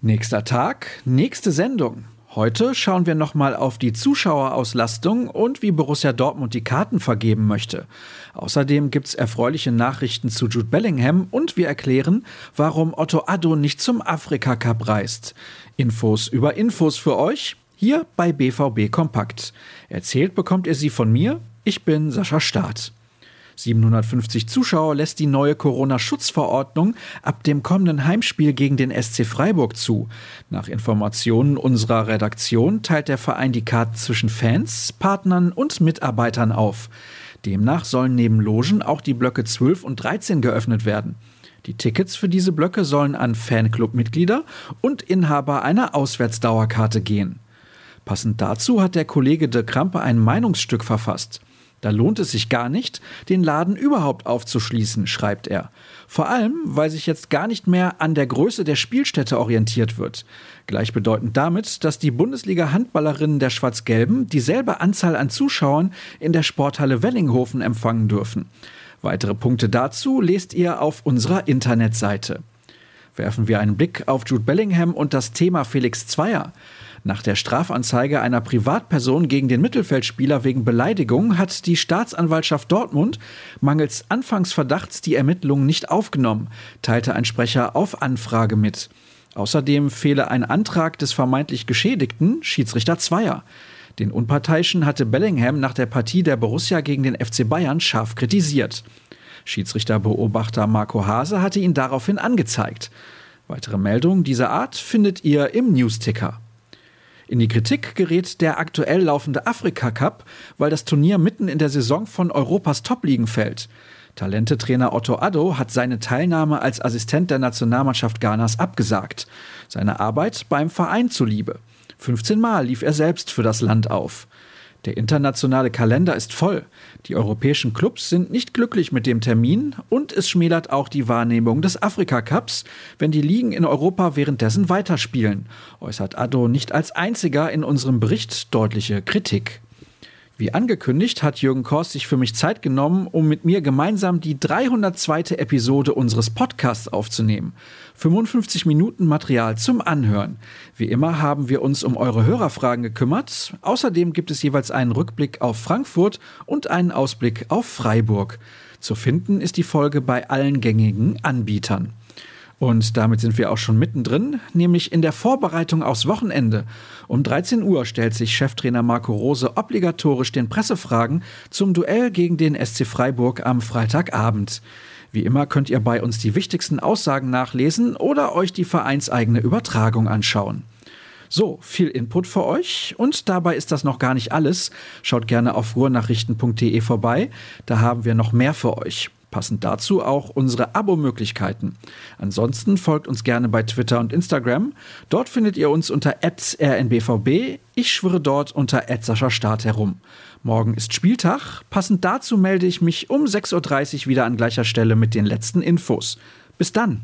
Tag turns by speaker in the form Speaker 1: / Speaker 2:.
Speaker 1: Nächster Tag, nächste Sendung. Heute schauen wir nochmal auf die Zuschauerauslastung und wie Borussia Dortmund die Karten vergeben möchte. Außerdem gibt's erfreuliche Nachrichten zu Jude Bellingham und wir erklären, warum Otto Addo nicht zum Afrika Cup reist. Infos über Infos für euch hier bei BVB Kompakt. Erzählt bekommt ihr sie von mir. Ich bin Sascha Staat. 750 Zuschauer lässt die neue Corona-Schutzverordnung ab dem kommenden Heimspiel gegen den SC Freiburg zu. Nach Informationen unserer Redaktion teilt der Verein die Karten zwischen Fans, Partnern und Mitarbeitern auf. Demnach sollen neben Logen auch die Blöcke 12 und 13 geöffnet werden. Die Tickets für diese Blöcke sollen an Fanclub-Mitglieder und Inhaber einer Auswärtsdauerkarte gehen. Passend dazu hat der Kollege de Krampe ein Meinungsstück verfasst. Da lohnt es sich gar nicht, den Laden überhaupt aufzuschließen, schreibt er. Vor allem, weil sich jetzt gar nicht mehr an der Größe der Spielstätte orientiert wird. Gleichbedeutend damit, dass die Bundesliga-Handballerinnen der Schwarz-Gelben dieselbe Anzahl an Zuschauern in der Sporthalle Wellinghofen empfangen dürfen. Weitere Punkte dazu lest ihr auf unserer Internetseite. Werfen wir einen Blick auf Jude Bellingham und das Thema Felix Zweier. Nach der Strafanzeige einer Privatperson gegen den Mittelfeldspieler wegen Beleidigung hat die Staatsanwaltschaft Dortmund mangels Anfangsverdachts die Ermittlungen nicht aufgenommen, teilte ein Sprecher auf Anfrage mit. Außerdem fehle ein Antrag des vermeintlich Geschädigten, Schiedsrichter Zweier. Den Unparteiischen hatte Bellingham nach der Partie der Borussia gegen den FC Bayern scharf kritisiert. Schiedsrichterbeobachter Marco Hase hatte ihn daraufhin angezeigt. Weitere Meldungen dieser Art findet ihr im Newsticker. In die Kritik gerät der aktuell laufende Afrika Cup, weil das Turnier mitten in der Saison von Europas Top-Ligen fällt. Talentetrainer Otto Addo hat seine Teilnahme als Assistent der Nationalmannschaft Ghanas abgesagt. Seine Arbeit beim Verein zuliebe. 15 Mal lief er selbst für das Land auf. Der internationale Kalender ist voll. Die europäischen Clubs sind nicht glücklich mit dem Termin und es schmälert auch die Wahrnehmung des Afrika Cups, wenn die Ligen in Europa währenddessen weiterspielen, äußert Addo nicht als einziger in unserem Bericht deutliche Kritik. Wie angekündigt hat Jürgen Kors sich für mich Zeit genommen, um mit mir gemeinsam die 302. Episode unseres Podcasts aufzunehmen. 55 Minuten Material zum Anhören. Wie immer haben wir uns um eure Hörerfragen gekümmert. Außerdem gibt es jeweils einen Rückblick auf Frankfurt und einen Ausblick auf Freiburg. Zu finden ist die Folge bei allen gängigen Anbietern. Und damit sind wir auch schon mittendrin, nämlich in der Vorbereitung aufs Wochenende. Um 13 Uhr stellt sich Cheftrainer Marco Rose obligatorisch den Pressefragen zum Duell gegen den SC Freiburg am Freitagabend. Wie immer könnt ihr bei uns die wichtigsten Aussagen nachlesen oder euch die vereinseigene Übertragung anschauen. So, viel Input für euch und dabei ist das noch gar nicht alles. Schaut gerne auf ruhrnachrichten.de vorbei, da haben wir noch mehr für euch. Passend dazu auch unsere Abo-Möglichkeiten. Ansonsten folgt uns gerne bei Twitter und Instagram. Dort findet ihr uns unter rnbvb. Ich schwirre dort unter Start herum. Morgen ist Spieltag. Passend dazu melde ich mich um 6.30 Uhr wieder an gleicher Stelle mit den letzten Infos. Bis dann!